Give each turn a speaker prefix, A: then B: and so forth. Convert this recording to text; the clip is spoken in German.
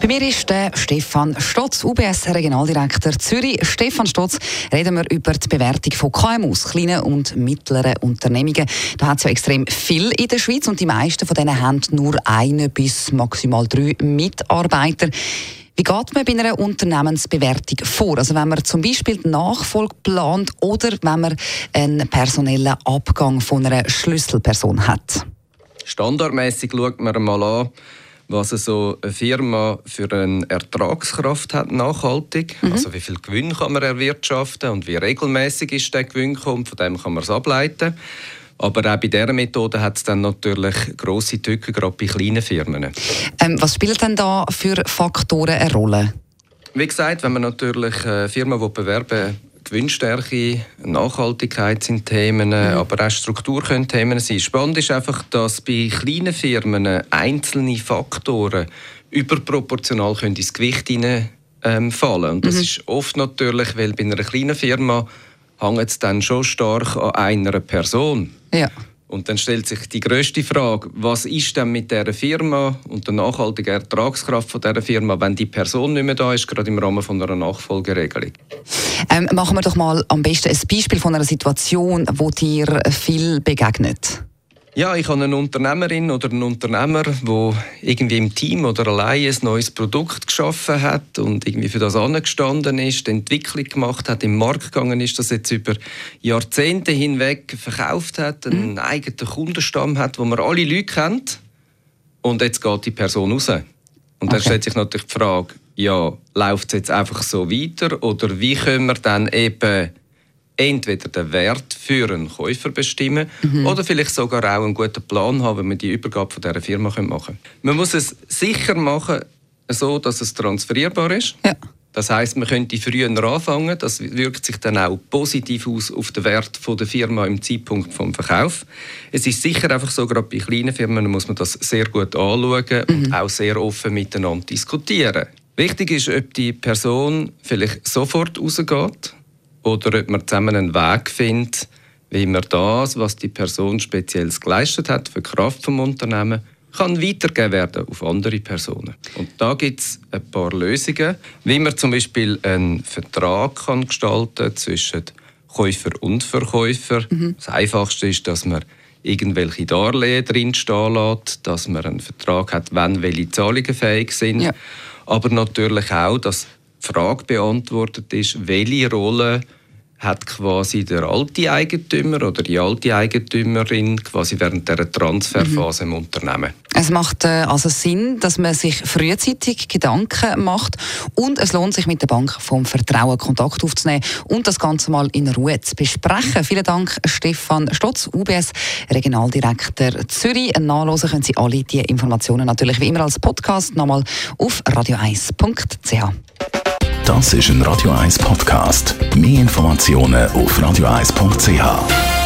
A: Bei mir ist der Stefan Stotz, UBS Regionaldirektor Zürich. Stefan Stotz, reden wir über die Bewertung von KMUs, kleinen und mittleren Unternehmungen. Da hat es ja extrem viel in der Schweiz und die meisten von denen haben nur eine bis maximal drei Mitarbeiter. Wie geht man bei einer Unternehmensbewertung vor? Also wenn man zum Beispiel die Nachfolge plant oder wenn man einen personellen Abgang von einer Schlüsselperson hat?
B: Standardmäßig schaut man mal an, was so eine Firma für eine Ertragskraft hat nachhaltig. Mhm. Also wie viel Gewinn kann man erwirtschaften und wie regelmäßig ist der Gewinn kommt, von dem kann man es ableiten. Aber auch bei dieser Methode hat es dann natürlich grosse Tücken, gerade bei kleinen Firmen.
A: Ähm, was spielen denn da für Faktoren eine Rolle?
B: Wie gesagt, wenn man natürlich eine Firma bewerben Gewinnstärke, Nachhaltigkeit sind Themen, mhm. aber auch Struktur können Themen sein. Spannend ist einfach, dass bei kleinen Firmen einzelne Faktoren überproportional können ins Gewicht hinein, ähm, fallen. Und das mhm. ist oft natürlich, weil bei einer kleinen Firma hängt es dann schon stark an einer Person.
A: Ja.
B: Und dann stellt sich die größte Frage, was ist denn mit der Firma und der nachhaltigen Ertragskraft von der Firma, wenn die Person nicht mehr da ist, gerade im Rahmen von einer Nachfolgeregelung?
A: Ähm, machen wir doch mal am besten ein Beispiel von einer Situation, wo dir viel begegnet.
B: Ja, ich habe eine Unternehmerin oder einen Unternehmer, der irgendwie im Team oder allein ein neues Produkt geschaffen hat und irgendwie für das angestanden ist, die Entwicklung gemacht hat, im Markt gegangen ist, das jetzt über Jahrzehnte hinweg verkauft hat, einen mhm. eigenen Kundenstamm hat, wo man alle Leute kennt und jetzt geht die Person raus. Und dann okay. stellt sich natürlich die Frage, ja, läuft es jetzt einfach so weiter oder wie können wir dann eben entweder den Wert für einen Käufer bestimmen mhm. oder vielleicht sogar auch einen guten Plan haben, wie man die Übergabe von dieser Firma machen können. Man muss es sicher machen, so dass es transferierbar ist.
A: Ja.
B: Das heißt, man könnte früher anfangen. Das wirkt sich dann auch positiv aus auf den Wert der Firma im Zeitpunkt des Verkauf. Es ist sicher einfach so, gerade bei kleinen Firmen muss man das sehr gut anschauen mhm. und auch sehr offen miteinander diskutieren. Wichtig ist, ob die Person vielleicht sofort rausgeht oder ob man zusammen einen Weg findet, wie man das, was die Person speziell geleistet hat für die Kraft des Unternehmens, kann weitergegeben werden auf andere Personen. Und da gibt es ein paar Lösungen, wie man zum Beispiel einen Vertrag kann gestalten zwischen Käufer und Verkäufer. Mhm. Das Einfachste ist, dass man irgendwelche Darlehen drinstehen lässt, dass man einen Vertrag hat, wenn welche Zahlungen fähig sind. Ja. Aber natürlich auch, dass die Frage beantwortet ist, welche Rolle hat quasi der alte Eigentümer oder die alte Eigentümerin quasi während der Transferphase mhm. im Unternehmen.
A: Es macht äh, also Sinn, dass man sich frühzeitig Gedanken macht und es lohnt sich mit der Bank vom Vertrauen Kontakt aufzunehmen und das Ganze mal in Ruhe zu besprechen. Vielen Dank Stefan Stotz, UBS Regionaldirektor Zürich. Nachlesen können Sie alle diese Informationen natürlich wie immer als Podcast nochmal auf radio1.ch.
C: Das ist ein Radio 1 Podcast. Mehr Informationen auf radio1.ch.